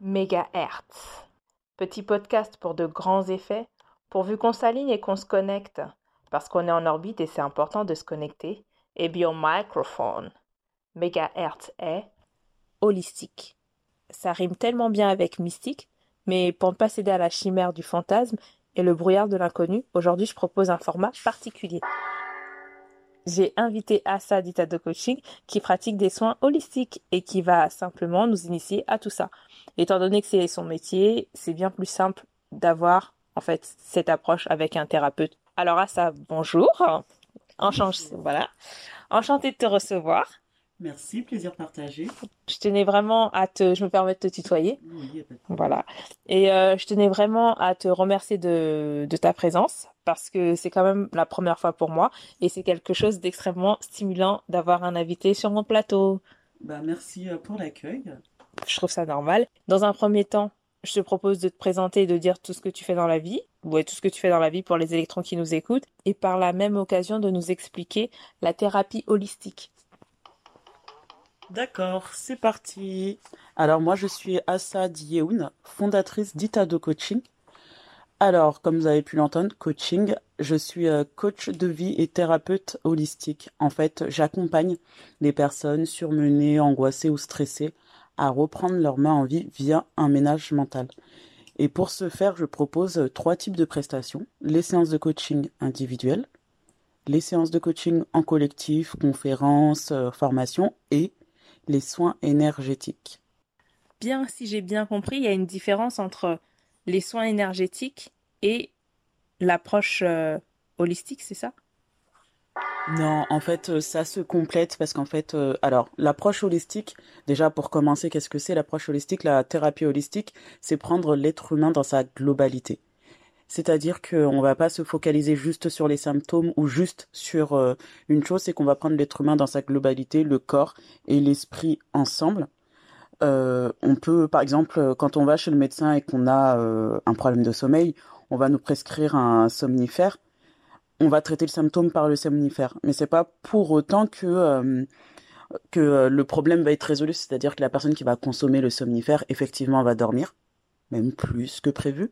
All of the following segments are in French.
Mégahertz. Petit podcast pour de grands effets, pourvu qu'on s'aligne et qu'on se connecte, parce qu'on est en orbite et c'est important de se connecter, et bien microphone. Mégahertz est holistique. Ça rime tellement bien avec mystique, mais pour ne pas céder à la chimère du fantasme et le brouillard de l'inconnu, aujourd'hui je propose un format particulier. J'ai invité Assa d'Itado Coaching qui pratique des soins holistiques et qui va simplement nous initier à tout ça. Étant donné que c'est son métier, c'est bien plus simple d'avoir en fait cette approche avec un thérapeute. Alors Assa, bonjour. Enchanté, voilà. Enchanté de te recevoir. Merci, plaisir partagé. Je tenais vraiment à te, je me permets de te tutoyer. Oui, Voilà. Et euh, je tenais vraiment à te remercier de, de ta présence parce que c'est quand même la première fois pour moi et c'est quelque chose d'extrêmement stimulant d'avoir un invité sur mon plateau. Bah, merci euh, pour l'accueil. Je trouve ça normal. Dans un premier temps, je te propose de te présenter et de dire tout ce que tu fais dans la vie, ou tout ce que tu fais dans la vie pour les électrons qui nous écoutent, et par la même occasion de nous expliquer la thérapie holistique. D'accord, c'est parti. Alors moi je suis Assa Yeoun, fondatrice d'Itado Coaching. Alors, comme vous avez pu l'entendre, coaching, je suis euh, coach de vie et thérapeute holistique. En fait, j'accompagne les personnes surmenées, angoissées ou stressées à reprendre leur main en vie via un ménage mental. Et pour ce faire, je propose trois types de prestations. Les séances de coaching individuelles, les séances de coaching en collectif, conférences, euh, formations et les soins énergétiques. Bien, si j'ai bien compris, il y a une différence entre les soins énergétiques et l'approche euh, holistique, c'est ça? Non, en fait, euh, ça se complète parce qu'en fait, euh, alors, l'approche holistique, déjà pour commencer, qu'est-ce que c'est? L'approche holistique La thérapie holistique, c'est prendre l'être humain dans sa globalité. C'est-à-dire qu'on va pas se focaliser juste sur les symptômes ou juste sur une chose, c'est qu'on va prendre l'être humain dans sa globalité, le corps et l'esprit ensemble. on peut, par exemple, quand on va chez le médecin et qu'on a un problème de sommeil, on va nous prescrire un somnifère, on va traiter le symptôme par le somnifère. Mais c'est pas pour autant que euh, que euh, le problème va être résolu, c'est-à-dire que la personne qui va consommer le somnifère effectivement va dormir, même plus que prévu,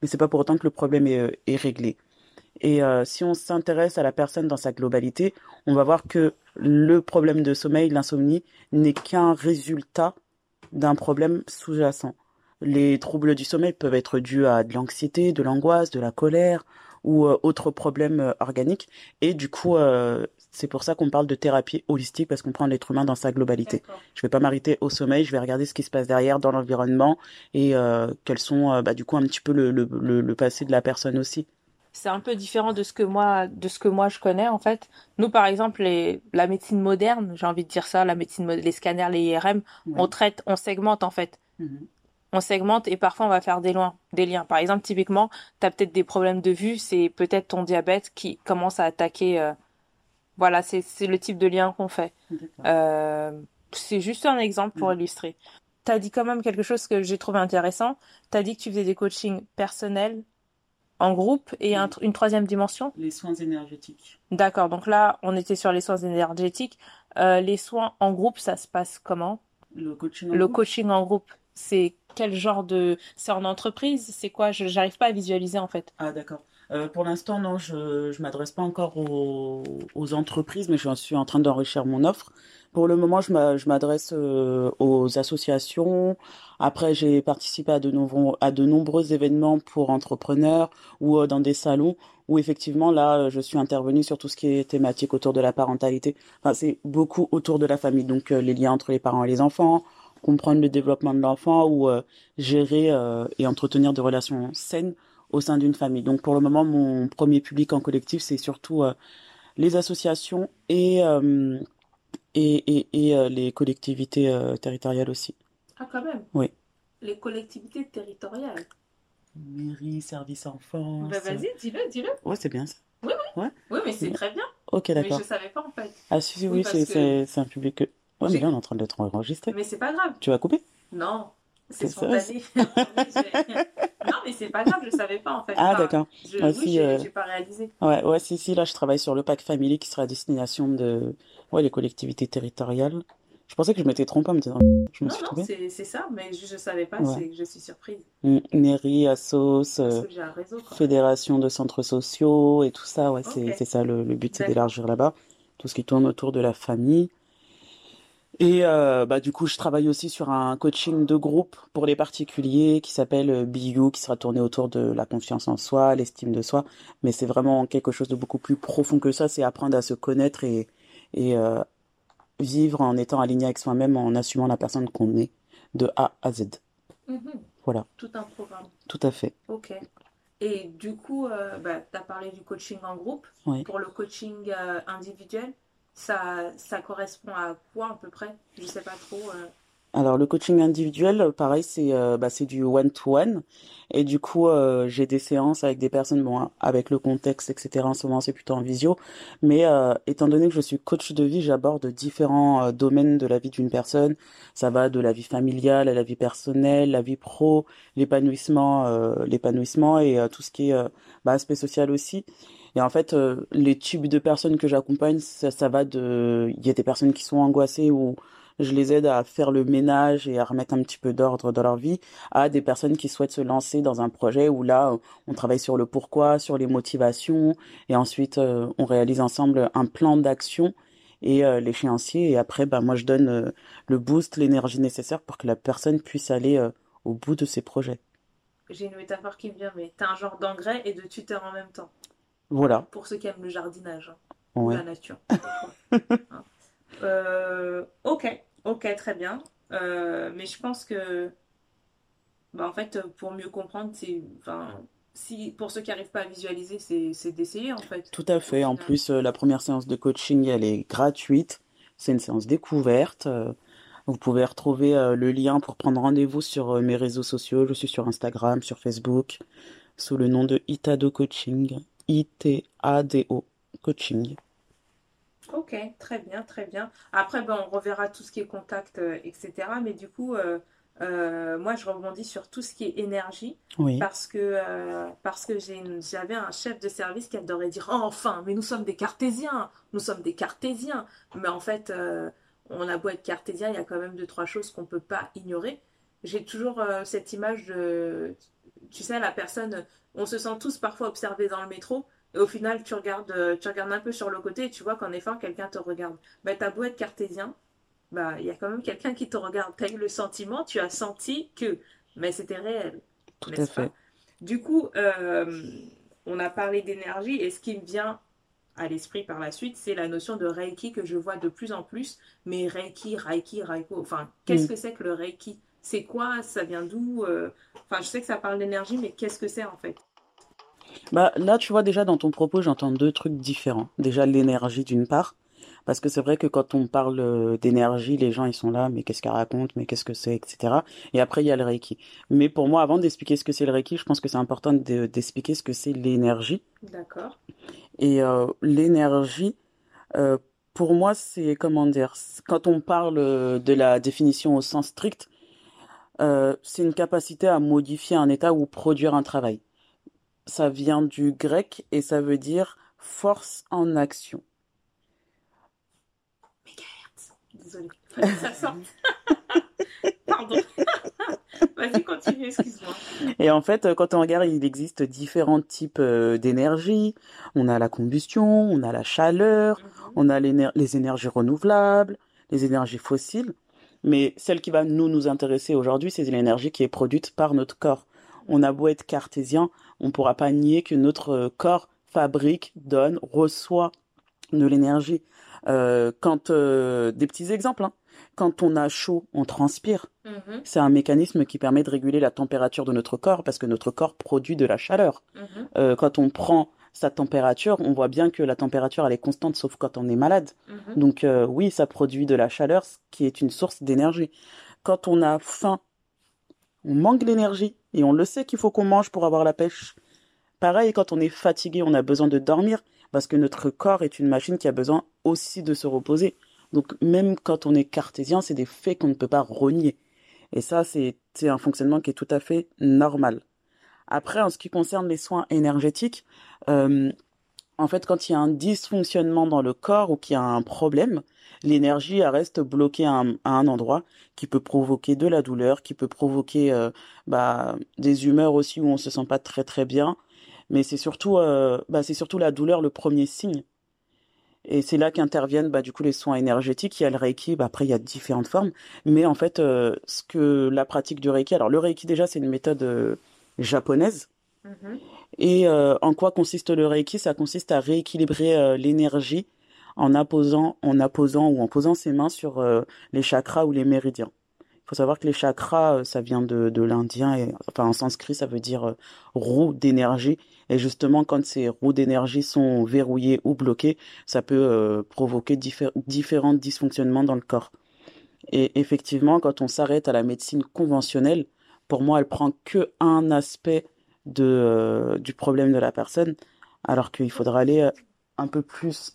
mais c'est pas pour autant que le problème est, euh, réglé. Et si on s'intéresse à la personne dans sa globalité, on va voir que le problème de sommeil, l'insomnie, n'est qu'un résultat d'un problème sous-jacent. Les troubles du sommeil peuvent être dus à de l'anxiété, de l'angoisse, de la colère ou euh, autres problèmes euh, organiques. Et du coup, euh, c'est pour ça qu'on parle de thérapie holistique parce qu'on prend l'être humain dans sa globalité. Je vais pas m'arrêter au sommeil, je vais regarder ce qui se passe derrière dans l'environnement et quels sont bah, du coup un petit peu le, le, le, passé de la personne aussi. C'est un peu différent de ce que moi de ce que moi je connais en fait. Nous par exemple les, la médecine moderne, j'ai envie de dire ça, la médecine les scanners, les IRM, on traite, on segmente en fait. Mhm on segmente et parfois on va faire des, loin, des liens. Par exemple, typiquement, tu as peut-être des problèmes de vue, c'est peut-être ton diabète qui commence à attaquer. Euh, voilà, c'est le type de lien qu'on fait. Euh, c'est juste un exemple pour mm. illustrer. Tu as dit quand même quelque chose que j'ai trouvé intéressant. Tu as dit que tu faisais des coachings personnels en groupe et une troisième dimension Les soins énergétiques. D'accord, donc là, on était sur les soins énergétiques. Euh, les soins en groupe, ça se passe comment? Le coaching Le coaching en groupe, c'est quel genre de c'est en entreprise? C'est quoi? Je j'arrive pas à visualiser en fait ah d'accord euh, pour l'instant non je je m'adresse pas encore aux, aux entreprises mais je suis en train d'enrichir mon offre. Pour le moment je m'adresse euh, aux associations. Après j'ai participé à de nombreux à de nombreux événements pour entrepreneurs ou euh, dans des salons où effectivement là je suis intervenue sur tout ce qui est thématique autour de la parentalité. Enfin c'est beaucoup autour de la famille. Donc les liens entre les parents et les enfants comprendre le développement de l'enfant ou euh, gérer euh, et entretenir des relations saines au sein d'une famille. Donc pour le moment, mon premier public en collectif, c'est surtout euh, les associations et, et, et, les collectivités territoriales aussi. Ah quand même Oui. Les collectivités territoriales Mairie, service enfance. Bah vas-y, dis-le, dis-le. Ouais, c'est bien ça. Oui, oui. Ouais. Oui, mais c'est très bien. Ok, d'accord. Mais je savais pas en fait. Ah si, oui, c'est un public Ouais, mais là, on est en train d'être enregistré. Mais c'est pas grave. Tu vas couper? Non, c'est spontané. non, mais c'est pas grave, je savais pas en fait. Ah, d'accord. Je... oui, si, euh, j'ai pas réalisé. Ouais, ouais, si, si, là, je travaille sur le pack Family qui sera à destination de ouais, les collectivités territoriales Je pensais que je m'étais trompée en me disant, je me Non, suis non, trompée. c'est c'est ça, mais je ne savais pas, Ouais. c'est je suis surprise. Mm, Neri, Assos, euh, réseau. Fédération de centres sociaux et tout ça, ouais, c'est ça le, le but, c'est d'élargir là-bas, tout ce qui tourne autour de la famille. Et euh, bah du coup, je travaille aussi sur un coaching de groupe pour les particuliers qui s'appelle euh, You, qui sera tourné autour de la confiance en soi, l'estime de soi, mais c'est vraiment quelque chose de beaucoup plus profond que ça, c'est apprendre à se connaître et et euh, vivre en étant aligné avec soi-même, en assumant la personne qu'on est de A à Z. Mhm. Voilà, Tout un programme. tout à fait. Ok. Et du coup, euh, bah, tu as parlé du coaching en groupe. Oui. Pour le coaching individuel, ça, ça correspond à quoi à peu près? Je sais pas trop. euh. Alors le coaching individuel, pareil, c'est euh, bah, du one-to-one. Et du coup, euh, j'ai des séances avec des personnes, bon, avec le contexte, etc. En ce moment, c'est plutôt en visio. Mais euh, étant donné que je suis coach de vie, j'aborde différents euh, domaines de la vie d'une personne. Ça va de la vie familiale à la vie personnelle, la vie pro, l'épanouissement, euh, l'épanouissement et tout ce qui est bah, aspect social aussi. Et en fait, euh, les types de personnes que j'accompagne, ça, va de... Il y a des personnes qui sont angoissées ou je les aide à faire le ménage et à remettre un petit peu d'ordre dans leur vie, à des personnes qui souhaitent se lancer dans un projet où là, on travaille sur le pourquoi, sur les motivations, et ensuite euh, on réalise ensemble un plan d'action et euh, l'échéancier, et après, bah, moi je donne le boost, l'énergie nécessaire pour que la personne puisse aller au bout de ses projets. J'ai une métaphore qui me vient, mais t'as un genre d'engrais et de tuteur en même temps. Voilà, Pour ceux qui aiment le jardinage, hein, ou la nature. Hein. Euh, ok, ok, très bien. Euh, mais je pense que, bah, en fait, pour mieux comprendre, c'est, si, pour ceux qui n'arrivent pas à visualiser, c'est, d'essayer, en fait, Tout à fait. En plus, euh, la première séance de coaching, elle est gratuite. C'est une séance découverte. Vous pouvez retrouver le lien pour prendre rendez-vous sur mes réseaux sociaux. Je suis sur Instagram, sur Facebook, sous le nom de Itado Coaching. I-T-A-D-O Coaching. Ok, très bien, très bien. Après, ben, on reverra tout ce qui est contact, euh, etc. Mais du coup, euh, euh, moi, je rebondis sur tout ce qui est énergie Oui, parce que, parce que j'avais un chef de service qui adorait dire, Oh, enfin, mais nous sommes des cartésiens, nous sommes des cartésiens. Mais en fait, on a beau être cartésien, il y a quand même deux, trois choses qu'on peut pas ignorer. J'ai toujours cette image de, tu sais, la personne, on se sent tous parfois observés dans le métro. Et au final, tu regardes, euh, tu regardes un peu sur le côté et tu vois qu'en effet, quelqu'un te regarde. Bah, t'as beau être cartésien, bah, il y a quand même quelqu'un qui te regarde. T'as eu le sentiment, tu as senti que, mais c'était réel, tout à n'est-ce pas? Du coup, euh, on a parlé d'énergie et ce qui me vient à l'esprit par la suite, c'est la notion de Reiki que je vois de plus en plus. Mais Reiki, Reiki, Reiko, enfin, qu'est-ce Mm. que c'est que le Reiki? C'est quoi? Ça vient d'où? Euh, Enfin, je sais que ça parle d'énergie, mais qu'est-ce que c'est en fait? Bah, là, tu vois, déjà dans ton propos, j'entends deux trucs différents. Déjà, l'énergie d'une part. Parce que c'est vrai que quand on parle euh, d'énergie, les gens, ils sont là, mais qu'est-ce qu'elle raconte, mais qu'est-ce que c'est, etc. Et après, il y a le Reiki. Mais pour moi, avant d'expliquer ce que c'est le Reiki, je pense que c'est important de- d'expliquer ce que c'est l'énergie. D'accord. Et euh, l'énergie, euh, pour moi, c'est, comment dire, quand on parle de la définition au sens strict, euh, c'est une capacité à modifier un état ou produire un travail. Ça vient du grec et ça veut dire force en action. Mégahertz. Désolée. Ça sorte. Pardon. Vas-y, continue, excuse-moi. Et en fait, quand on regarde, il existe différents types euh, d'énergie. On a la combustion, on a la chaleur, Mhm. on a les énergies renouvelables, les énergies fossiles. Mais celle qui va nous nous intéresser aujourd'hui, c'est l'énergie qui est produite par notre corps. On a beau être cartésien, on ne pourra pas nier que notre euh, corps fabrique, donne, reçoit de l'énergie. Euh, quand euh, des petits exemples, hein. Quand on a chaud, on transpire. Mhm, C'est un mécanisme qui permet de réguler la température de notre corps parce que notre corps produit de la chaleur. mhm, Euh, quand on prend sa température, on voit bien que la température elle est constante sauf quand on est malade. mhm. Donc euh, oui, ça produit de la chaleur, ce qui est une source d'énergie. Quand on a faim, on manque d'énergie et on le sait qu'il faut qu'on mange pour avoir la pêche. Pareil, quand on est fatigué, on a besoin de dormir parce que notre corps est une machine qui a besoin aussi de se reposer. Donc même quand on est cartésien, c'est des faits qu'on ne peut pas renier. Et ça, c'est c'est un fonctionnement qui est tout à fait normal. Après, en ce qui concerne les soins énergétiques, euh, en fait, quand il y a un dysfonctionnement dans le corps ou qu'il y a un problème, l'énergie reste bloquée à un, endroit qui peut provoquer de la douleur, qui peut provoquer euh, bah, des humeurs aussi où on se sent pas très très bien. Mais c'est surtout, euh, bah, c'est surtout la douleur le premier signe. Et c'est là qu'interviennent bah, du coup les soins énergétiques. Il y a le Reiki, bah, après il y a différentes formes. Mais en fait, ce que la pratique du Reiki, alors le Reiki déjà c'est une méthode japonaise. Mm-hmm. Et en quoi consiste le Reiki? Ça consiste à rééquilibrer l'énergie en apposant, en apposant ou en posant ses mains sur euh, les chakras ou les méridiens. Il faut savoir que les chakras, euh, ça vient de, de l'indien, et, enfin en sanskrit, ça veut dire euh, roue d'énergie. Et justement, quand ces roues d'énergie sont verrouillées ou bloquées, ça peut provoquer différents dysfonctionnements dans le corps. Et effectivement, quand on s'arrête à la médecine conventionnelle, pour moi, elle prend que un aspect de, du problème de la personne, alors qu'il faudra aller un peu plus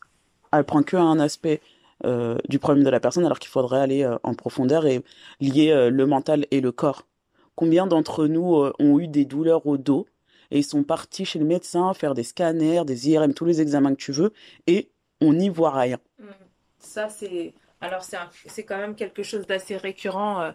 elle prend que un aspect euh, du problème de la personne, alors qu'il faudrait aller euh, en profondeur et lier euh, le mental et le corps. Combien d'entre nous ont eu des douleurs au dos et ils sont partis chez le médecin faire des scanners, des IRM, tous les examens que tu veux, et on n'y voit rien. Mmh. Ça, c'est. Alors, c'est quand même quelque chose d'assez récurrent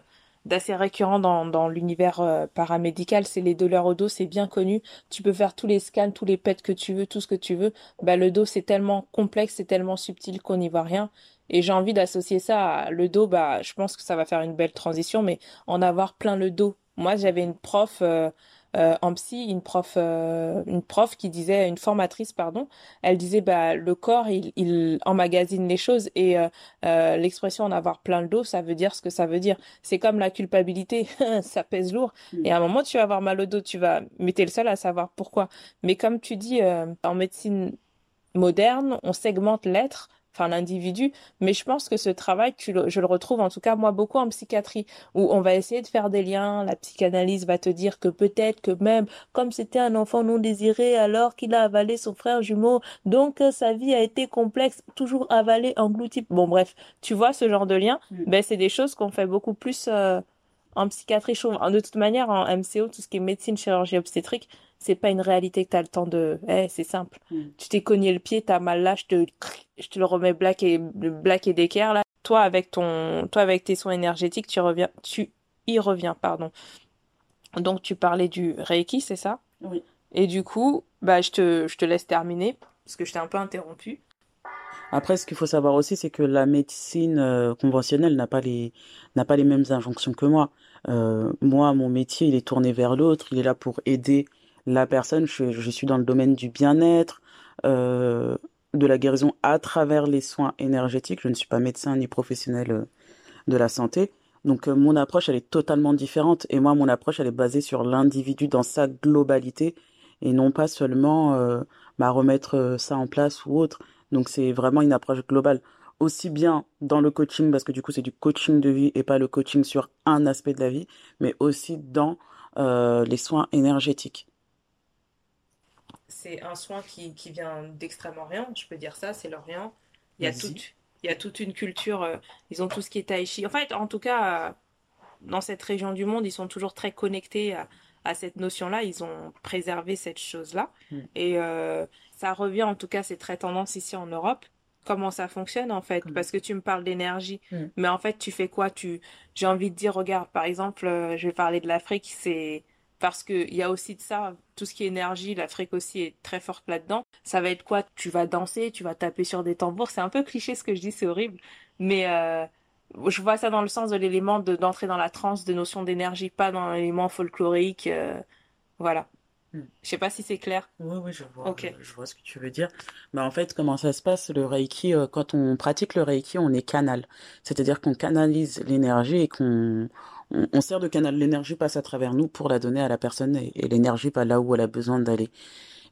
d'assez récurrent dans, l'univers euh, paramédical, c'est les douleurs au dos, c'est bien connu. Tu peux faire tous les scans, tous les pets que tu veux, tout ce que tu veux. Bah, le dos, c'est tellement complexe, c'est tellement subtil qu'on n'y voit rien. Et j'ai envie d'associer ça à le dos, bah, je pense que ça va faire une belle transition, mais en avoir plein le dos. Moi, j'avais une prof, euh, en psy une prof euh, une prof qui disait une formatrice pardon elle disait bah le corps il, il emmagasine les choses et euh, l'expression en avoir plein le dos ça veut dire ce que ça veut dire. C'est comme la culpabilité ça pèse lourd. Mm. et à un moment tu vas avoir mal au dos tu vas mais t'es le seul à savoir pourquoi. Mais comme tu dis en médecine moderne on segmente l'être enfin l'individu, mais je pense que ce travail, je le retrouve en tout cas moi beaucoup en psychiatrie, où on va essayer de faire des liens, la psychanalyse va te dire que peut-être que même comme c'était un enfant non désiré alors qu'il a avalé son frère jumeau, donc euh, sa vie a été complexe, toujours avalé, englouti. Bon bref, tu vois ce genre de lien, mm. ben c'est des choses qu'on fait beaucoup plus euh, en psychiatrie. De toute manière, en MCO, tout ce qui est médecine, chirurgie obstétrique, c'est pas une réalité que tu as le temps de. Eh, c'est simple. Mm. Tu t'es cogné le pied, t'as mal là, je te, je te le remets black et black et d'équerre là. Toi avec ton, toi avec tes soins énergétiques, tu reviens, tu y reviens, pardon. Donc tu parlais du Reiki, c'est ça? Oui. Et du coup, bah je te, je te laisse terminer parce que je t'ai un peu interrompu. Après, ce qu'il faut savoir aussi, c'est que la médecine euh, conventionnelle n'a pas les n'a pas les mêmes injonctions que moi. Euh, moi, mon métier, il est tourné vers l'autre. Il est là pour aider la personne, je, suis dans le domaine du bien-être, euh, de la guérison à travers les soins énergétiques. Je ne suis pas médecin ni professionnel euh, de la santé. Donc euh, mon approche, elle est totalement différente. Et moi, mon approche, elle est basée sur l'individu dans sa globalité et non pas seulement bah, remettre ça en place ou autre. Donc c'est vraiment une approche globale. Aussi bien dans le coaching, parce que du coup c'est du coaching de vie et pas le coaching sur un aspect de la vie, mais aussi dans les soins énergétiques c'est un soin qui, qui vient d'Extrême-Orient, je peux dire ça, c'est l'Orient. Il y a toute il y a toute une culture, euh, ils ont tout ce qui est tai En fait, en tout cas, euh, dans cette région du monde, ils sont toujours très connectés à, cette notion-là. Ils ont préservé cette chose-là. Hmm. Et euh, ça revient, en tout cas, c'est très tendance ici en Europe. Comment ça fonctionne, en fait hmm. Parce que tu me parles d'énergie. Hmm. Mais en fait, tu fais quoi? Tu... J'ai envie de dire, regarde, par exemple, je vais parler de l'Afrique, c'est parce qu'il y a aussi de ça, tout ce qui est énergie, l'Afrique aussi est très forte là-dedans. Ça va être quoi? Tu vas danser, tu vas taper sur des tambours. C'est un peu cliché ce que je dis, c'est horrible. Mais euh, je vois ça dans le sens de l'élément d'entrer dans la transe de notion d'énergie, pas dans l'élément folklorique. Euh, voilà. Hmm. Je sais pas si c'est clair. Oui, oui, je vois. Je, vois ce que tu veux dire. Mais en fait, comment ça se passe le Reiki euh, Quand on pratique le Reiki, on est canal. C'est-à-dire qu'on canalise l'énergie et qu'on on, sert de canal. L'énergie passe à travers nous pour la donner à la personne et, l'énergie pas là où elle a besoin d'aller.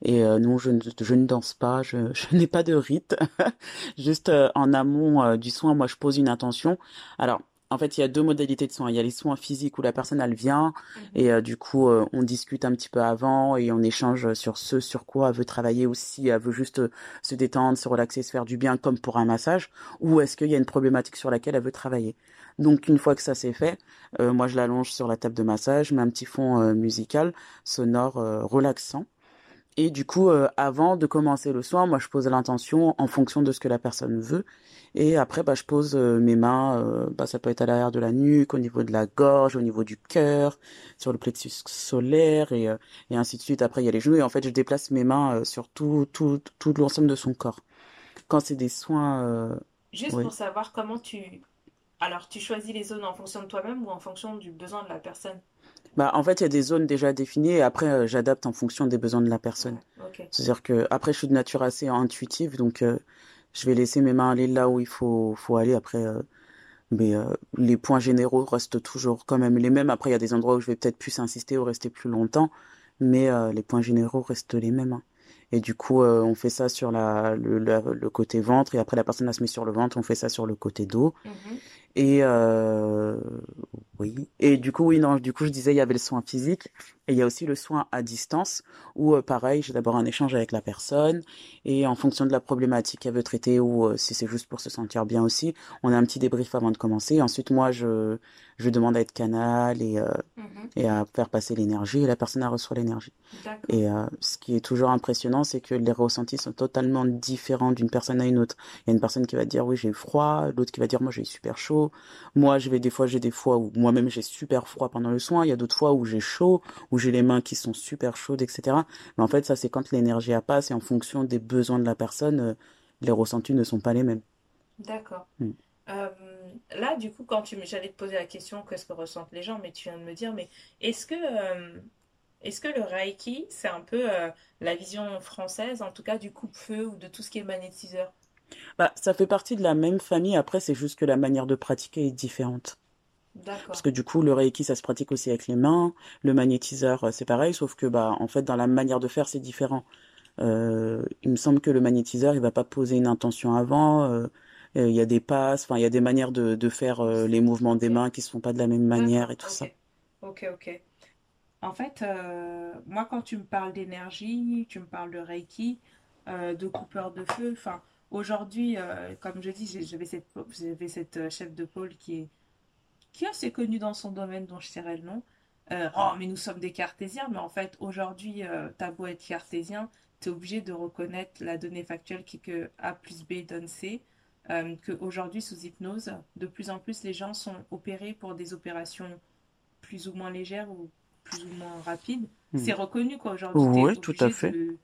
Et euh, non, je ne, je ne danse pas, je, je n'ai pas de rite. Juste euh, en amont euh, du soin, moi, je pose une intention. Alors, en fait, il y a deux modalités de soins. Il y a les soins physiques où la personne elle vient mhm. et du coup on discute un petit peu avant et on échange sur ce sur quoi elle veut travailler aussi. Elle veut juste se détendre, se relaxer, se faire du bien comme pour un massage. Ou est-ce qu'il y a une problématique sur laquelle elle veut travailler donc une fois que ça c'est fait, euh, moi je l'allonge sur la table de massage, mets un petit fond euh, musical, sonore, euh, relaxant. Et du coup, euh, avant de commencer le soin, moi, je pose l'intention en fonction de ce que la personne veut. Et après, bah, je pose euh, mes mains, euh, bah, ça peut être à l'arrière de la nuque, au niveau de la gorge, au niveau du cœur, sur le plexus solaire, et, et ainsi de suite. Après, il y a les genoux, et en fait, je déplace mes mains sur tout, tout, tout l'ensemble de son corps. Quand c'est des soins... Juste oui. pour savoir comment tu... Alors, tu choisis les zones en fonction de toi-même ou en fonction du besoin de la personne? Bah, en fait, il y a des zones déjà définies et après, euh, j'adapte en fonction des besoins de la personne. Ouais, ok. C'est-à-dire que après, je suis de nature assez intuitive, donc euh, je vais laisser mes mains aller là où il faut, faut aller. Après, euh, mais euh, les points généraux restent toujours quand même les mêmes. Après, il y a des endroits où je vais peut-être plus insister ou rester plus longtemps, mais euh, les points généraux restent les mêmes. hein. Et du coup, euh, on fait ça sur la, le, la- le côté ventre et après, la personne la se met sur le ventre, on fait ça sur le côté dos. Mhm. Et euh, oui. Et du coup, oui, non, du coup, je disais, il y avait le soin physique et il y a aussi le soin à distance où, euh, pareil, j'ai d'abord un échange avec la personne et en fonction de la problématique qu'elle veut traiter ou euh, si c'est juste pour se sentir bien aussi, on a un petit débrief avant de commencer. Ensuite, moi, je, je demande à être canal et, euh, Mhm. et à faire passer l'énergie et la personne, elle reçoit l'énergie. Et euh, ce qui est toujours impressionnant, c'est que les ressentis sont totalement différents d'une personne à une autre. Il y a une personne qui va dire oui j'ai eu froid, l'autre qui va dire moi j'ai eu super chaud. Moi je vais des fois j'ai des fois où moi-même j'ai super froid pendant le soin. Il y a d'autres fois où j'ai chaud, où j'ai les mains qui sont super chaudes, etc. Mais en fait ça c'est quand l'énergie a passe et en fonction des besoins de la personne, euh, les ressentis ne sont pas les mêmes. D'accord. Mm. Euh, là, du coup, quand tu j'allais te poser la question, qu'est-ce que ressentent les gens, mais tu viens de me dire, mais est-ce que, euh, est-ce que le Reiki, c'est un peu euh, la vision française, en tout cas du coupe-feu ou de tout ce qui est magnétiseur? Bah ça fait partie de la même famille. Après c'est juste que la manière de pratiquer est différente. Parce que du coup, le Reiki, ça se pratique aussi avec les mains. Le magnétiseur, euh, c'est pareil, sauf que bah en fait, dans la manière de faire, c'est différent. Euh, il me semble que le magnétiseur, il va pas poser une intention avant. euh, il y a des passes, enfin, il y a des manières de, de faire euh, les mouvements des mains qui se font pas de la même manière et tout ça. Ok. Ok. En fait, moi, quand tu me parles d'énergie, tu me parles de Reiki, de coupeur de feu, enfin, aujourd'hui, euh, comme je dis, j'avais cette, j'avais cette euh, chef de pôle qui est, qui est assez connue dans son domaine, dont je tairai le nom. Euh, oh, mais nous sommes des cartésiens, mais en fait, aujourd'hui, euh, t'as beau être cartésien, t'es obligé de reconnaître la donnée factuelle qui est que A plus B donne C. Euh, que aujourd'hui, sous hypnose, de plus en plus, les gens sont opérés pour des opérations plus ou moins légères ou plus ou moins rapides. Hmm. C'est reconnu quoi aujourd'hui, Oui, tout à fait. de...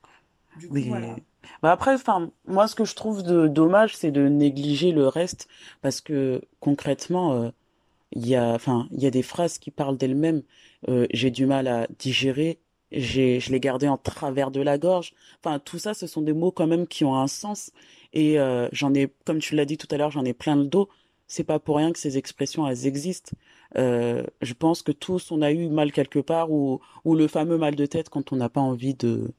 Du coup, Oui. voilà. Bah après, enfin, moi, ce que je trouve de dommage, c'est de négliger le reste, parce que concrètement, euh, il y a, enfin, il y a des phrases qui parlent d'elles-mêmes. Euh, j'ai du mal à digérer, j'ai, je l'ai gardé en travers de la gorge. Enfin, tout ça, ce sont des mots quand même qui ont un sens. Et euh, j'en ai, comme tu l'as dit tout à l'heure, j'en ai plein le dos. C'est pas pour rien que ces expressions, elles existent. Je pense que tous, on a eu mal quelque part, ou, ou le fameux mal de tête quand on n'a pas envie de,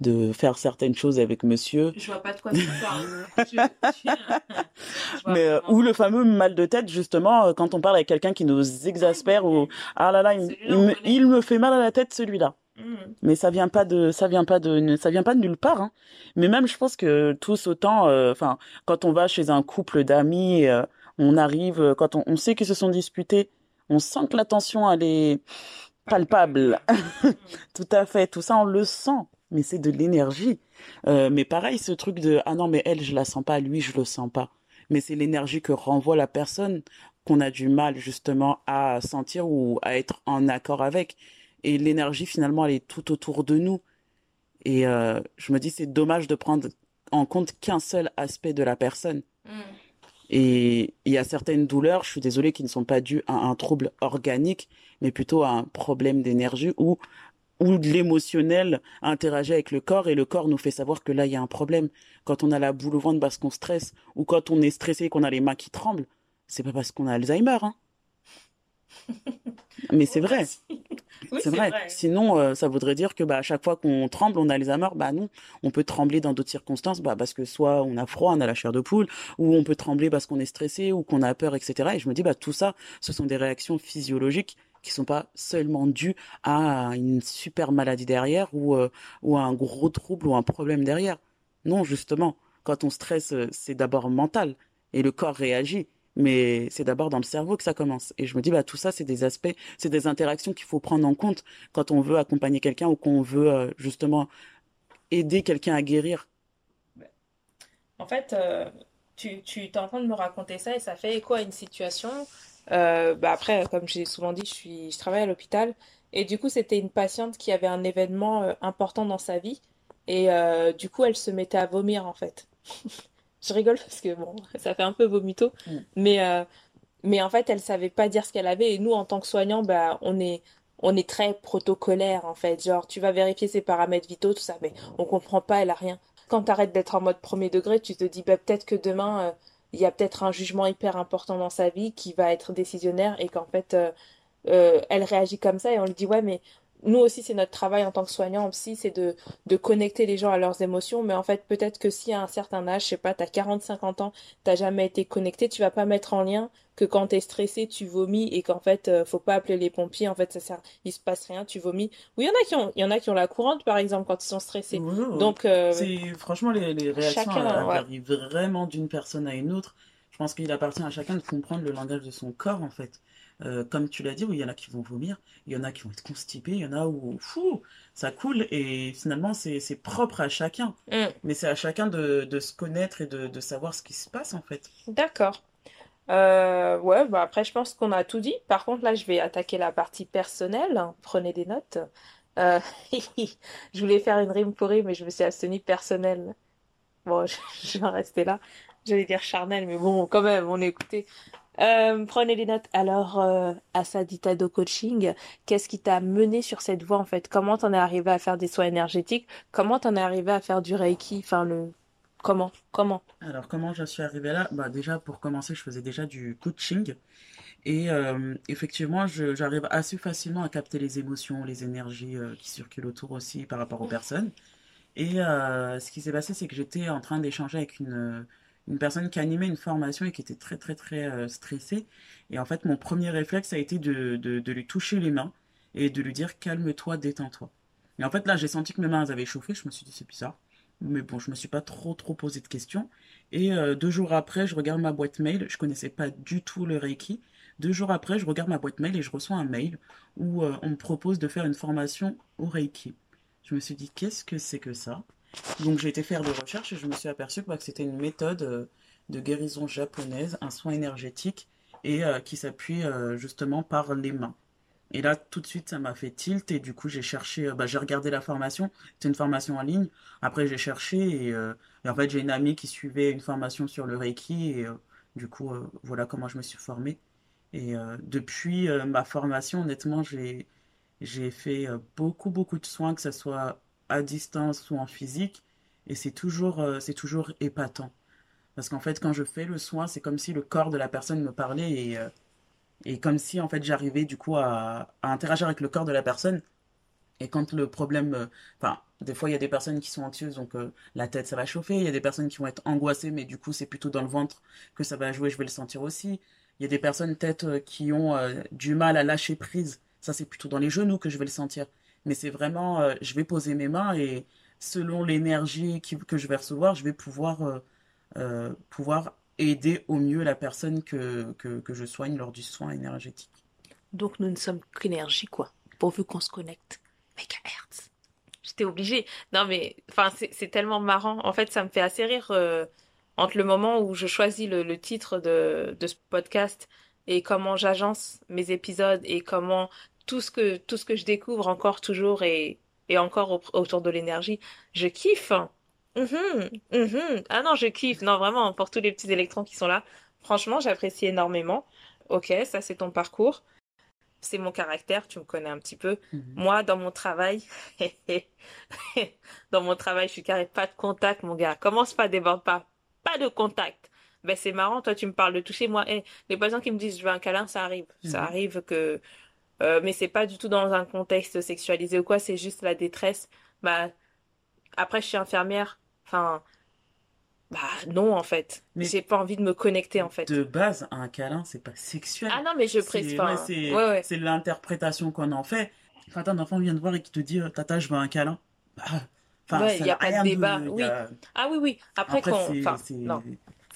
de faire certaines choses avec monsieur. Je vois pas de quoi tu parles. Mais euh, ou le fameux mal de tête justement euh, quand on parle avec quelqu'un qui nous exaspère ou ah là là me, il me fait mal à la tête celui-là. Hmm. Mais ça vient pas de ça vient pas de ça vient pas de nulle part hein. Mais même je pense que tous autant euh, enfin quand on va chez un couple d'amis euh, on arrive euh, quand on, on sait qu'ils se sont disputés, on sent que la tension elle est palpable. Hmm. Tout à fait, tout ça on le sent, mais c'est de l'énergie. Euh, mais pareil, ce truc de ah non mais elle je la sens pas, lui je le sens pas. Mais c'est l'énergie que renvoie la personne qu'on a du mal justement à sentir ou à être en accord avec. Et l'énergie finalement elle est tout autour de nous. Et euh, je me dis c'est dommage de prendre en compte qu'un seul aspect de la personne. Hmm. Et il y a certaines douleurs, je suis désolée, qui ne sont pas dues à un trouble organique, mais plutôt à un problème d'énergie où, où de l'émotionnel interagit avec le corps et le corps nous fait savoir que là, il y a un problème. Quand on a la boule au ventre parce qu'on stresse ou quand on est stressé et qu'on a les mains qui tremblent, c'est pas parce qu'on a Alzheimer, hein. Mais c'est vrai. Oui, C'est vrai. Sinon, euh, ça voudrait dire que bah, à chaque fois qu'on tremble, on a Alzheimer. Bah non, on peut trembler dans d'autres circonstances, bah, parce que soit on a froid, on a la chair de poule, ou on peut trembler parce qu'on est stressé ou qu'on a peur, etc. Et je me dis, bah tout ça, ce sont des réactions physiologiques qui sont pas seulement dues à une super maladie derrière ou euh, ou à un gros trouble ou un problème derrière. Non, justement, quand on stresse, euh, c'est d'abord mental et le corps réagit. Mais c'est d'abord dans le cerveau que ça commence. Et je me dis, bah, tout ça, c'est des aspects, c'est des interactions qu'il faut prendre en compte quand on veut accompagner quelqu'un ou qu'on veut, euh, justement, aider quelqu'un à guérir. En fait, tu, tu es en train de me raconter ça et ça fait écho à une situation. Euh, bah après, comme j'ai souvent dit, je suis, je travaille à l'hôpital et du coup, c'était une patiente qui avait un événement euh, important dans sa vie et euh, du coup, elle se mettait à vomir en fait. Je rigole parce que bon, ça fait un peu vomito, Mm. mais mais en fait, elle savait pas dire ce qu'elle avait et nous, en tant que soignants, bah on est on est très protocolaire en fait. Genre, tu vas vérifier ses paramètres vitaux, tout ça, mais on comprend pas, elle a rien. Quand t'arrêtes d'être en mode premier degré, tu te dis bah peut-être que demain il y a peut-être un jugement hyper important dans sa vie qui va être décisionnaire et qu'en fait euh, euh, elle réagit comme ça et on lui dit ouais mais nous aussi c'est notre travail en tant que soignant en psy c'est de de connecter les gens à leurs émotions mais en fait peut-être que si à un certain âge je sais pas t'as 40 50 ans t'as jamais été connecté tu vas pas mettre en lien que quand t'es stressé tu vomis et qu'en fait euh, faut pas appeler les pompiers en fait ça sert il se passe rien tu vomis oui il y en a qui ont il y en a qui ont la courante par exemple quand ils sont stressés donc euh, C'est franchement les, les réactions chacun, elles ouais. varient vraiment d'une personne à une autre. Je pense qu'il appartient à chacun de comprendre le langage de son corps en fait. Euh, comme tu l'as dit, il y en a qui vont vomir, il y en a qui vont être constipés, il y en a où fou, ça coule et finalement c'est propre à chacun. hmm. Mais c'est à chacun de, de se connaître et de, de savoir ce qui se passe en fait. D'accord. Euh, ouais, bah après, je pense qu'on a tout dit. Par contre, là, je vais attaquer la partie personnelle. Prenez des notes. Euh, je voulais faire une rime pourrie, mais je me suis abstenue personnelle. Bon, je, je vais rester là. J'allais dire charnel, mais bon, quand même, on écoutait. Euh, prenez des notes. Alors, euh, Asaditado Coaching, qu'est-ce qui t'a mené sur cette voie, en fait? Comment t'en es arrivé à faire des soins énergétiques? Comment t'en es arrivé à faire du Reiki? Enfin, le... Comment? Comment? Alors comment je suis arrivée là? Bah déjà pour commencer, je faisais déjà du coaching et euh, effectivement, j'arrive assez facilement à capter les émotions, les énergies euh, qui circulent autour aussi par rapport aux personnes. Et ce qui s'est passé, c'est que j'étais en train d'échanger avec une, une personne qui animait une formation et qui était très très très euh, stressée. Et en fait, mon premier réflexe a été de, de, lui toucher les mains et de lui dire calme-toi, détends-toi. Et en fait, là, j'ai senti que mes mains avaient chauffé. Je me suis dit c'est bizarre. Mais bon, je me suis pas trop trop posé de questions. Et euh, deux jours après, je regarde ma boîte mail. Je connaissais pas du tout le Reiki. Deux jours après, je regarde ma boîte mail et je reçois un mail où euh, on me propose de faire une formation au Reiki. Je me suis dit, qu'est-ce que c'est que ça? Donc j'ai été faire des recherches et je me suis aperçu que, bah, que c'était une méthode euh, de guérison japonaise, un soin énergétique et euh, qui s'appuie euh, justement par les mains. Et là, tout de suite, ça m'a fait tilt et du coup, j'ai cherché, bah, j'ai regardé la formation. C'était une formation en ligne. Après, j'ai cherché et, et en fait, j'ai une amie qui suivait une formation sur le Reiki et du coup, voilà comment je me suis formé. Et depuis ma formation, honnêtement, j'ai j'ai fait beaucoup beaucoup de soins, que ce soit à distance ou en physique, et c'est toujours euh, c'est toujours épatant. Parce qu'en fait, quand je fais le soin, c'est comme si le corps de la personne me parlait et euh, et comme si en fait j'arrivais du coup à, interagir avec le corps de la personne. Et quand le problème, euh, enfin, des fois il y a des personnes qui sont anxieuses, donc la tête ça va chauffer. Il y a des personnes qui vont être angoissées, mais du coup c'est plutôt dans le ventre que ça va jouer. Je vais le sentir aussi. Il y a des personnes peut-être qui ont du mal à lâcher prise. Ça c'est plutôt dans les genoux que je vais le sentir. Mais c'est vraiment, euh, je vais poser mes mains et selon l'énergie que je vais recevoir, je vais pouvoir euh, euh, pouvoir aider au mieux la personne que, que, que je soigne lors du soin énergétique. Donc nous ne sommes qu'énergie, quoi, pourvu qu'on se connecte. Mégahertz. J'étais obligée. Non mais, enfin, c'est tellement marrant. En fait, ça me fait assez rire entre le moment où je choisis le, le titre de, de ce podcast et comment j'agence mes épisodes et comment tout ce que tout ce que je découvre encore toujours et, et encore au- autour de l'énergie, je kiffe. Mhm, mhm. Ah non, je kiffe. Non, vraiment, pour tous les petits électrons qui sont là. Franchement, j'apprécie énormément. Ok, ça c'est ton parcours. C'est mon caractère, tu me connais un petit peu. Mhm. Moi, dans mon travail, dans mon travail, je suis carré, pas de contact, mon gars. Commence pas, déborde pas. Pas de contact. Ben, c'est marrant, toi, tu me parles de toucher. Moi, eh, les patients qui me disent, je veux un câlin, ça arrive. Ça arrive que, euh, mais c'est pas du tout dans un contexte sexualisé ou quoi, c'est juste la détresse. Bah, après, je suis infirmière. Enfin, bah, non, en fait. Mais- J'ai pas envie de me connecter, en fait. De base, un câlin, c'est pas sexuel. Ah non, mais je précise, ouais, enfin, c'est ouais, ouais. c'est l'interprétation qu'on en fait. Quand un enfant vient te voir et qui te dit euh, Tata, je veux un câlin, bah, enfin, Ouais, ça y a pas de débat, y oui. a- Ah oui, oui. Après, Après, c'est enfin, non.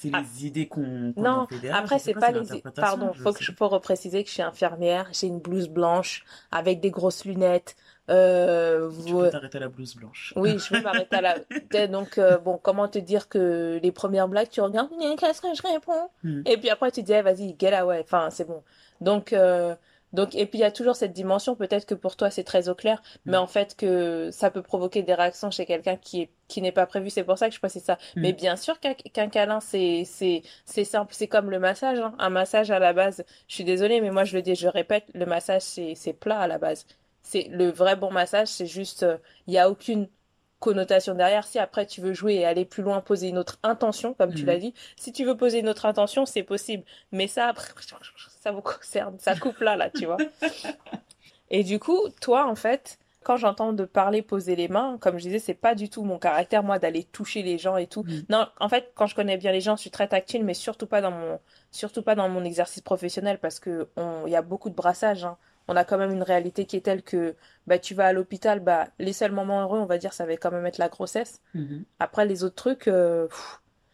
C'est Ah. les idées qu'on qu'on Non, derrière. après, c'est pas, pas les. Pardon, faut que je faut repréciser que je suis infirmière, j'ai une blouse blanche avec des grosses lunettes, Euh, tu peux t'arrêter à la blouse blanche. Oui, je peux m'arrêter à la. Donc, bon, comment te dire que les premières blagues, tu regardes, qu'est-ce que je réponds? Hmm. Et puis après, tu dis, vas-y, get away. Enfin, c'est bon. Donc, donc, et puis il y a toujours cette dimension, peut-être que pour toi c'est très au clair, mais mm. en fait que ça peut provoquer des réactions chez quelqu'un qui est qui n'est pas prévu. C'est pour ça que je précise ça. Mm. Mais bien sûr qu'un câlin c'est c'est c'est simple, c'est comme le massage. Hein. Un massage à la base, je suis désolée, mais moi je le dis, je répète, le massage c'est c'est plat à la base. C'est le vrai bon massage, c'est juste, euh, il y a aucune connotation derrière. Si après tu veux jouer et aller plus loin, poser une autre intention, comme tu l'as mm. dit, si tu veux poser une autre intention, c'est possible. Mais ça, après, ça vous concerne, ça coupe là, là, tu vois. Et du coup, toi, en fait, quand j'entends de parler poser les mains, comme je disais, c'est pas du tout mon caractère, moi, d'aller toucher les gens et tout. Mm. Non, en fait, quand je connais bien les gens, je suis très tactile, mais surtout pas dans mon, surtout pas dans mon exercice professionnel parce que il y a beaucoup de brassage. Hein on a quand même une réalité qui est telle que bah, tu vas à l'hôpital, bah, les seuls moments heureux, on va dire, ça va quand même être la grossesse. Mhm. Après, les autres trucs, euh,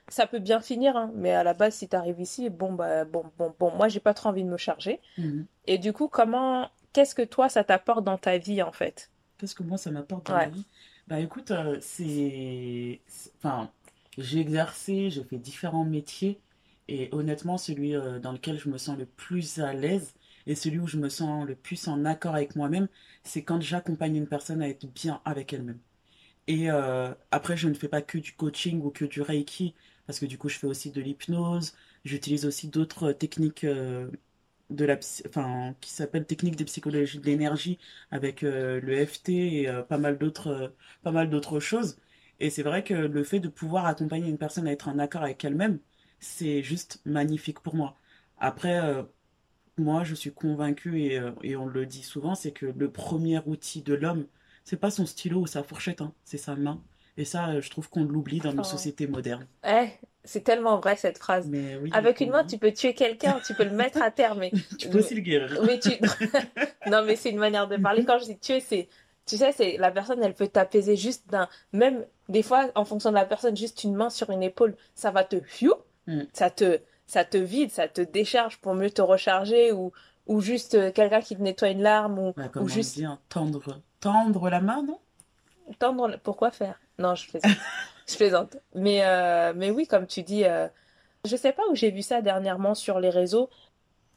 ça peut bien finir, hein, mais à la base, si tu arrives ici, bon, bah, bon, bon, bon, moi, j'ai pas trop envie de me charger. Mhm. Et du coup, comment, qu'est-ce que toi, ça t'apporte dans ta vie, en fait? Qu'est-ce que moi, ça m'apporte dans ma vie? Bah, écoute, euh, c'est. Enfin, j'ai exercé, j'ai fait différents métiers, et honnêtement, celui euh, dans lequel je me sens le plus à l'aise, et celui où je me sens le plus en accord avec moi-même, c'est quand j'accompagne une personne à être bien avec elle-même. Et euh, après, je ne fais pas que du coaching ou que du reiki, parce que du coup, je fais aussi de l'hypnose. J'utilise aussi d'autres techniques euh, de la, enfin, qui s'appellent techniques de psychologie de l'énergie, avec euh, le FT et pas mal d'autres, pas mal d'autres choses. Et c'est vrai que le fait de pouvoir accompagner une personne à être en accord avec elle-même, c'est juste magnifique pour moi. Après, moi, je suis convaincue, et, euh, et on le dit souvent, c'est que le premier outil de l'homme, c'est pas son stylo ou sa fourchette, hein, c'est sa main. Et ça, euh, je trouve qu'on l'oublie dans nos sociétés modernes. Eh, c'est tellement vrai cette phrase. Mais oui, Avec une main, tu peux tuer quelqu'un, tu peux le mettre à terre, mais tu peux aussi le guérir. Mais tu... non, mais c'est une manière de parler. Quand je dis tuer, c'est, tu sais, c'est la personne, elle peut t'apaiser juste d'un, même des fois, en fonction de la personne, juste une main sur une épaule, ça va te, mm. ça te, ça te vide, ça te décharge pour mieux te recharger ou, ou juste euh, quelqu'un qui te nettoie une larme ou, ou juste tendre tendre la main, non? Tendre pourquoi faire? Non, je plaisante. je plaisante. Mais euh, mais oui, comme tu dis euh, je sais pas où j'ai vu ça dernièrement sur les réseaux.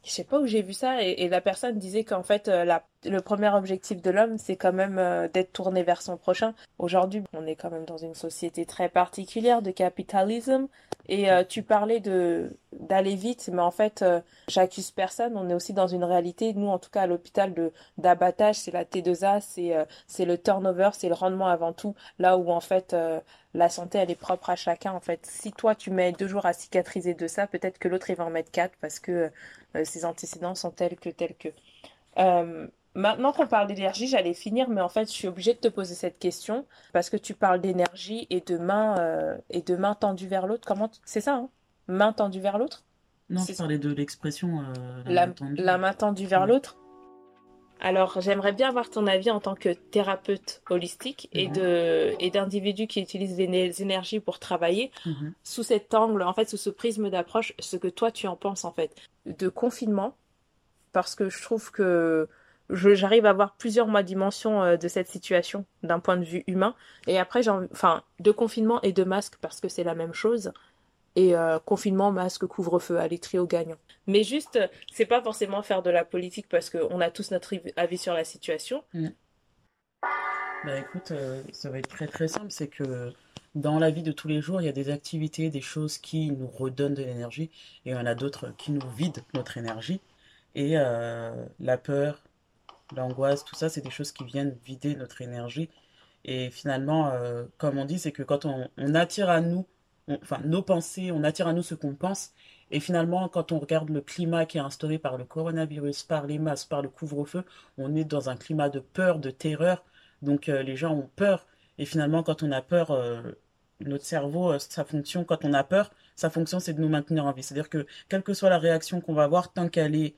Je sais pas où j'ai vu ça et, la personne disait qu'en fait la, le premier objectif de l'homme c'est quand même d'être tourné vers son prochain. Aujourd'hui, on est quand même dans une société très particulière de capitalisme et euh, tu parlais de d'aller vite, mais en fait, euh, j'accuse personne. On est aussi dans une réalité. Nous, en tout cas, à l'hôpital de d'abattage, c'est la T2A, c'est euh, c'est le turnover, c'est le rendement avant tout. Là où en fait la santé, elle est propre à chacun. En fait, si toi tu mets deux jours à cicatriser de ça, peut-être que l'autre il va en mettre quatre parce que ses antécédents sont tels que tels que. Maintenant qu'on parle d'énergie, j'allais finir, mais en fait, je suis obligée de te poser cette question parce que tu parles d'énergie et de main euh, et de main tendue vers l'autre. Comment c'est ça, hein? Main tendue vers l'autre? Non, je parlais de l'expression euh, la, main tendue. vers l'autre? Alors, j'aimerais bien avoir ton avis en tant que thérapeute holistique et de et d'individu qui utilise des énergies pour travailler mhm. sous cet angle, en fait, sous ce prisme d'approche, ce que toi tu en penses en fait? De confinement, parce que je trouve que j'arrive à voir plusieurs dimensions euh, de cette situation d'un point de vue humain. Et après, enfin, de confinement et de masque parce que c'est la même chose. Et euh, confinement, masque, couvre-feu, allez, trio gagnant. Mais juste, c'est pas forcément faire de la politique parce qu'on a tous notre avis sur la situation. Mm. Bah écoute, euh, ça va être très très simple, c'est que dans la vie de tous les jours, il y a des activités, des choses qui nous redonnent de l'énergie, et il y en a d'autres qui nous vident notre énergie. Et la peur, l'angoisse, tout ça, c'est des choses qui viennent vider notre énergie. Et finalement, euh, comme on dit, c'est que quand on, attire à nous, enfin nos pensées, on attire à nous ce qu'on pense. Et finalement, quand on regarde le climat qui est instauré par le coronavirus, par les masques, par le couvre-feu, on est dans un climat de peur, de terreur. Donc euh, les gens ont peur. Et finalement, quand on a peur, euh, notre cerveau, sa fonction, quand on a peur, sa fonction, c'est de nous maintenir en vie. C'est-à-dire que quelle que soit la réaction qu'on va avoir, tant qu'elle est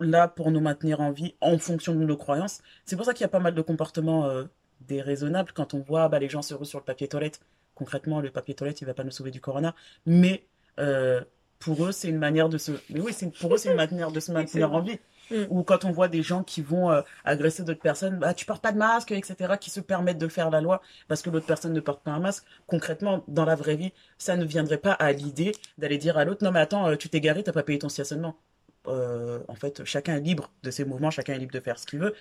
là pour nous maintenir en vie en fonction de nos croyances. C'est pour ça qu'il y a pas mal de comportements euh, déraisonnables quand on voit bah, les gens se ruent sur le papier toilette. Concrètement, le papier toilette, il va pas nous sauver du corona, mais euh, pour eux, c'est une manière de se. Mais oui, c'est pour eux, c'est une manière de se maintenir en vie. Mm. Ou quand on voit des gens qui vont euh, agresser d'autres personnes, bah tu portes pas de masque, etc., qui se permettent de faire la loi parce que l'autre personne ne porte pas un masque. Concrètement, dans la vraie vie, ça ne viendrait pas à l'idée d'aller dire à l'autre non mais attends, tu t'es garé, t'as pas payé ton stationnement. Euh, en fait, chacun est libre de ses mouvements, chacun est libre de faire ce qu'il veut,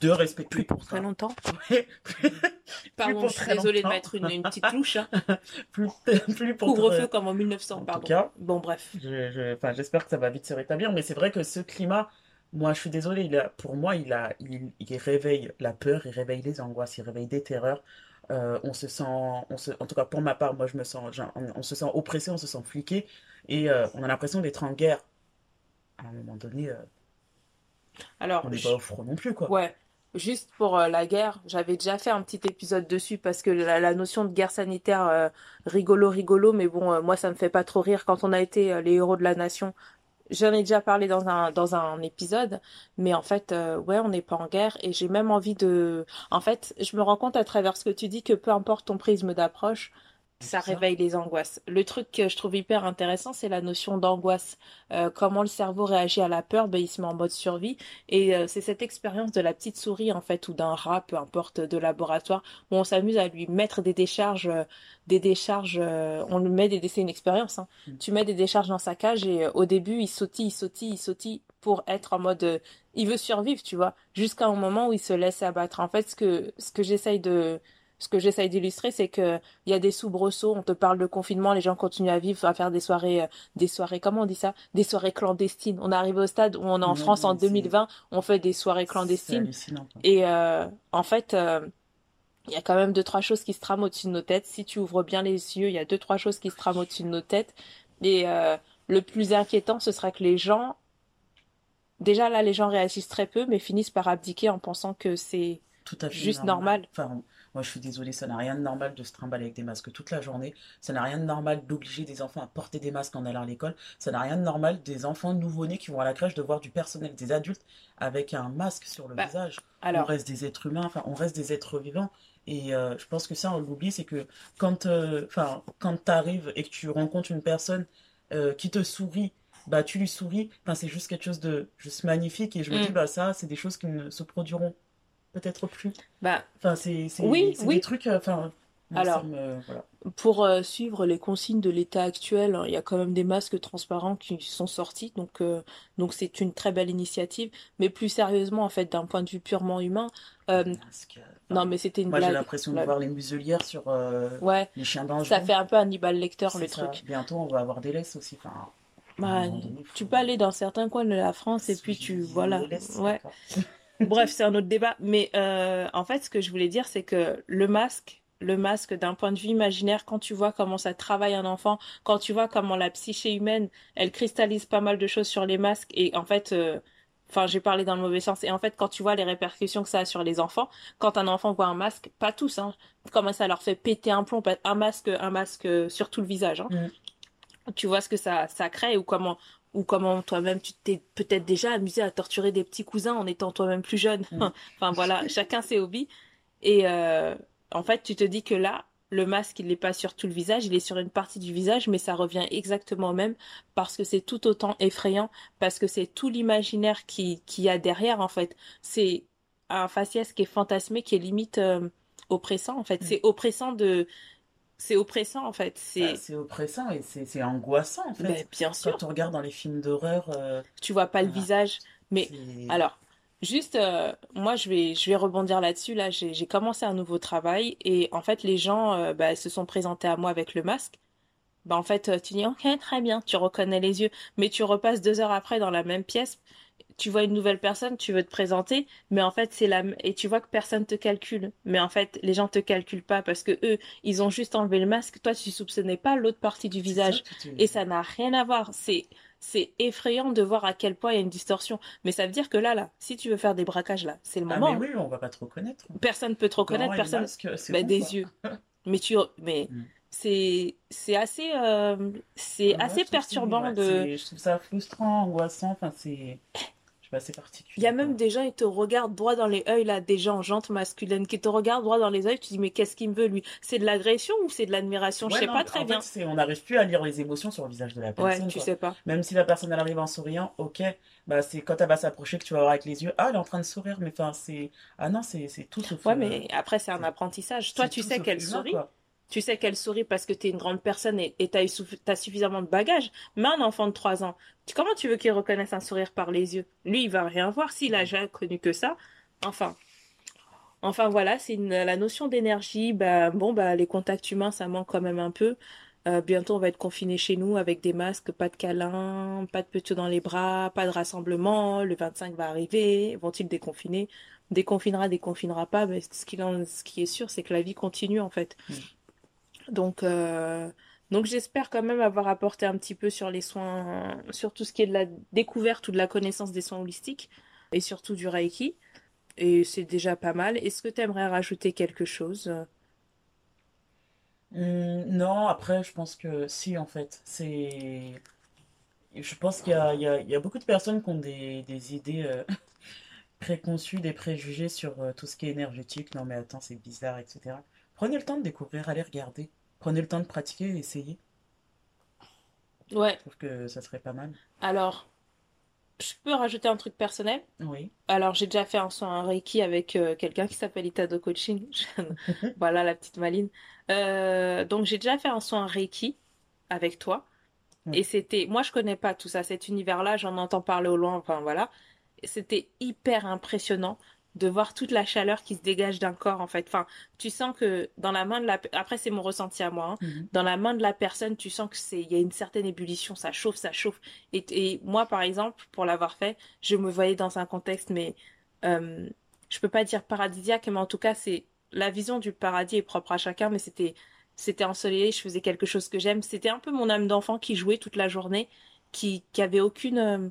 de respecter. Plus pour très longtemps. pardon, je suis désolée de mettre une, petite touche. Hein. plus, plus pour Couvre-feu comme en 1900, pardon. bon, bref. J'espère que ça va vite se rétablir, mais c'est vrai que ce climat moi, je suis désolée, il a, pour moi, il, a, il, il, réveille la peur, il réveille les angoisses, il réveille des terreurs. Euh, on se sent, on se, en tout cas pour ma part, moi je me sens, on, se sent oppressé, on se sent fliqué et euh, on a l'impression d'être en guerre. À un moment donné, euh, Alors, on n'est pas au front non plus, quoi. Ouais, juste pour la guerre, j'avais déjà fait un petit épisode dessus parce que la, la notion de guerre sanitaire, rigolo, rigolo, mais bon, moi ça me fait pas trop rire quand on a été les héros de la nation J'en ai déjà parlé dans un dans un épisode, mais en fait, euh, ouais, on n'est pas en guerre et j'ai même envie de. En fait, je me rends compte à travers ce que tu dis que peu importe ton prisme d'approche, ça réveille les angoisses. Le truc que je trouve hyper intéressant, c'est la notion d'angoisse. Euh, comment le cerveau réagit à la peur, ben, il se met en mode survie. Et euh, c'est cette expérience de la petite souris, en fait, ou d'un rat, peu importe, de laboratoire, où on s'amuse à lui mettre des décharges, euh, des décharges, on lui met des, c'est une expérience, hein. Mm. Tu mets des décharges dans sa cage et au début, il sautille, il sautille, il sautille pour être en mode, il veut survivre, tu vois, jusqu'à un moment où il se laisse abattre. En fait, ce que, ce que j'essaye de, ce que j'essaye d'illustrer, c'est que il y a des soubresauts, on te parle de confinement, les gens continuent à vivre, à faire des soirées, euh, des soirées, comment on dit ça? Des soirées clandestines. On est arrivé au stade où on est en France en 2020, on fait des soirées clandestines. Et euh, en fait, euh, il y a quand même deux trois choses qui se trament au-dessus de nos têtes. Si tu ouvres bien les yeux, il y a deux trois choses qui se trament au-dessus de nos têtes. Et le plus inquiétant, ce sera que les gens, déjà là, les gens réagissent très peu, mais finissent par abdiquer en pensant que c'est juste normal. normal. Moi, je suis désolée, ça n'a rien de normal de se trimballer avec des masques toute la journée. Ça n'a rien de normal d'obliger des enfants à porter des masques en allant à l'école. Ça n'a rien de normal des enfants nouveau-nés qui vont à la crèche de voir du personnel, des adultes avec un masque sur le bah, visage. Alors... On reste des êtres humains, enfin, on reste des êtres vivants. Et euh, je pense que ça, on l'oublie, c'est que quand, euh, quand tu arrives et que tu rencontres une personne euh, qui te sourit, bah tu lui souris. Enfin, c'est juste quelque chose de juste magnifique. Et je me dis, mm. bah ça, c'est des choses qui ne se produiront peut-être plus. Bah, enfin, c'est oui, oui. des trucs. Euh, enfin, alors, pour euh, suivre les consignes de l'état actuel, hein, il y a quand même des masques transparents qui sont sortis, donc euh, donc c'est une très belle initiative. Mais plus sérieusement, en fait, d'un point de vue purement humain, non, mais c'était une Moi, j'ai l'impression de voir les muselières sur ouais, les chiens dangereux. Ça fait un peu Hannibal Lecter le truc. Bientôt, on va avoir des laisses aussi. Enfin, bah, tu peux aller dans certains coins de la France et puis tu voilà. Ouais. Bref, c'est un autre débat. Mais euh, en fait, ce que je voulais dire, c'est que le masque, le masque d'un point de vue imaginaire, quand tu vois comment ça travaille un enfant, quand tu vois comment la psyché humaine, elle cristallise pas mal de choses sur les masques, et en fait, euh, enfin, j'ai parlé dans le mauvais sens, et en fait, quand tu vois les répercussions que ça a sur les enfants, quand un enfant voit un masque, pas tous, hein, comment ça leur fait péter un plomb, un masque, un masque sur tout le visage, hein. Mm. Tu vois ce que ça, ça crée ou comment ou comment toi-même tu t'es peut-être déjà amusé à torturer des petits cousins en étant toi-même plus jeune. Mm. enfin voilà, chacun ses hobbies. Et euh, en fait, tu te dis que là, le masque, il n'est pas sur tout le visage, il est sur une partie du visage, mais ça revient exactement au même parce que c'est tout autant effrayant, parce que c'est tout l'imaginaire qui, qui y a derrière, en fait. C'est un faciès qui est fantasmé, qui est limite euh, oppressant, en fait. Mm. C'est oppressant de c'est oppressant en fait. C'est bah, oppressant et c'est angoissant en fait. Mais bien sûr. Quand on regarde dans les films d'horreur. Euh, tu vois pas le visage. Mais alors, juste, euh, moi je vais, je vais rebondir là-dessus. Là, j'ai commencé un nouveau travail et en fait les gens euh, bah, se sont présentés à moi avec le masque. Bah en fait tu dis ok très bien, tu reconnais les yeux, mais tu repasses deux heures après dans la même pièce tu vois une nouvelle personne, tu veux te présenter, mais en fait c'est la et tu vois que personne te calcule. Mais en fait, les gens te calculent pas parce que eux, ils ont juste enlevé le masque. Toi, tu soupçonnais pas l'autre partie du visage et ça n'a rien à voir. C'est c'est effrayant de voir à quel point il y a une distorsion. Mais ça veut dire que là, là, si tu veux faire des braquages là, c'est le ah, moment. mais oui, on va pas te reconnaître. Personne peut te reconnaître, personne. Bah, des yeux. mais tu, mais mm. C'est c'est assez euh, c'est assez perturbant de. Je trouve ça frustrant, angoissant. Enfin, c'est Je suis assez particulier. Il y a même des gens, ils te regardent droit dans les yeux, là, des gens, jantes masculines, qui te regardent droit dans les yeux, tu dis, mais qu'est-ce qu'il me veut, lui? C'est de l'agression ou c'est de l'admiration? Je Ouais, sais non, pas très en bien. fait, on n'arrive plus à lire les émotions sur le visage de la Ouais, personne, tu quoi. sais pas. Même si la personne elle arrive en souriant, ok, bah c'est quand elle va s'approcher que tu vas voir avec les yeux, ah elle est en train de sourire, mais enfin c'est, ah non c'est tout sauf, Ouais, mais après, c'est un apprentissage. Toi, tu sais qu'elle sourit. quoi. Tu sais qu'elle sourit parce que t'es une grande personne et et t'as suffisamment de bagages. Mais un enfant de 3 ans, comment tu veux qu'il reconnaisse un sourire par les yeux? Lui, il va rien voir s'il a jamais connu que ça. Enfin. Enfin voilà, c'est la notion d'énergie. Bah, bon, bah, les contacts humains, ça manque quand même un peu. Euh, bientôt, on va être confinés chez nous avec des masques, pas de câlins, pas de petits dans les bras, pas de rassemblement. Le 25 va arriver. Vont-ils déconfiner? Déconfinera, déconfinera pas. Mais ce qui, ce qui est sûr, c'est que la vie continue, en fait. Mm. Donc, euh, donc j'espère quand même avoir apporté un petit peu sur les soins, sur tout ce qui est de la découverte ou de la connaissance des soins holistiques et surtout du Reiki. Et c'est déjà pas mal. Est-ce que tu aimerais rajouter quelque chose? Hum, non, après je pense que si en fait, c'est, je pense qu'il y a, beaucoup de personnes qui ont des, des idées euh, préconçues, des préjugés sur euh, tout ce qui est énergétique. Non mais attends, c'est bizarre, etc. Prenez le temps de découvrir, allez regarder. Prenez le temps de pratiquer, essayez. Ouais. Je trouve que ça serait pas mal. Alors, je peux rajouter un truc personnel? Oui. Alors, j'ai déjà fait un soin Reiki avec euh, quelqu'un qui s'appelle Itado Coaching. Voilà la petite maline. Euh, donc, j'ai déjà fait un soin Reiki avec toi. Oui. Et c'était, moi, je connais pas tout ça, cet univers-là, j'en entends parler au loin, enfin voilà. Et C'était hyper impressionnant de voir toute la chaleur qui se dégage d'un corps, en fait. Enfin, tu sens que dans la main de la, après, c'est mon ressenti à moi, hein. Mhm. Dans la main de la personne, tu sens que c'est, il y a une certaine ébullition, ça chauffe, ça chauffe. Et, et moi, par exemple, pour l'avoir fait, je me voyais dans un contexte, mais euh, je peux pas dire paradisiaque, mais en tout cas, c'est la vision du paradis est propre à chacun, mais c'était c'était ensoleillé, je faisais quelque chose que j'aime. C'était un peu mon âme d'enfant qui jouait toute la journée, qui qui avait aucune euh,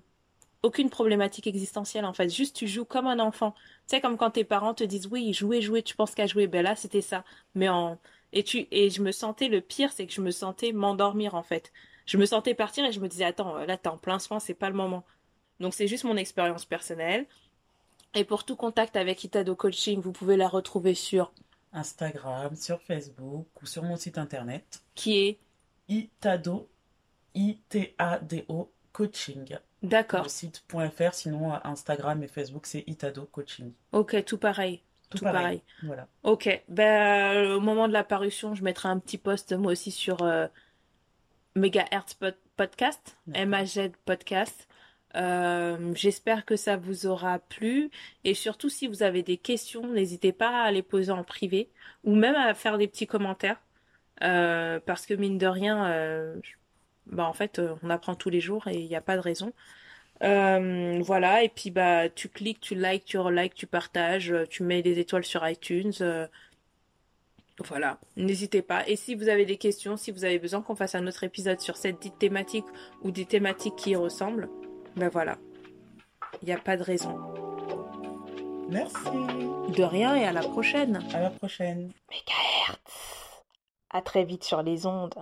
aucune problématique existentielle en fait. Juste tu joues comme un enfant. Tu sais comme quand tes parents te disent oui, jouer, jouer, tu penses qu'à jouer. Ben là, c'était ça. Mais en et tu et je me sentais le pire, c'est que je me sentais m'endormir en fait. Je me sentais partir et je me disais attends, là t'es en plein soin, c'est pas le moment. Donc c'est juste mon expérience personnelle. Et pour tout contact avec Itado Coaching, vous pouvez la retrouver sur Instagram, sur Facebook ou sur mon site internet. qui est Itado, I-T-A-D-O, coaching. D'accord. Le site.fr, sinon euh, Instagram et Facebook, c'est Itado Coaching. Ok, tout pareil. Tout Tout pareil. pareil. Voilà. Ok, ben euh, au moment de la parution, je mettrai un petit post moi aussi sur euh, Megahertz Pod- Podcast. MAZ Podcast. Euh, j'espère que ça vous aura plu et surtout si vous avez des questions, n'hésitez pas à les poser en privé ou même à faire des petits commentaires Euh, parce que mine de rien, je- bah en fait, euh, on apprend tous les jours et il n'y a pas de raison. Euh, voilà, et puis bah tu cliques, tu likes, tu relikes, tu partages, euh, tu mets des étoiles sur iTunes. euh, voilà, n'hésitez pas. Et si vous avez des questions, si vous avez besoin qu'on fasse un autre épisode sur cette dite thématique ou des thématiques qui y ressemblent, ben voilà, il n'y a pas de raison. Merci. De rien et à la prochaine. À la prochaine. Mégahertz. À très vite sur les ondes.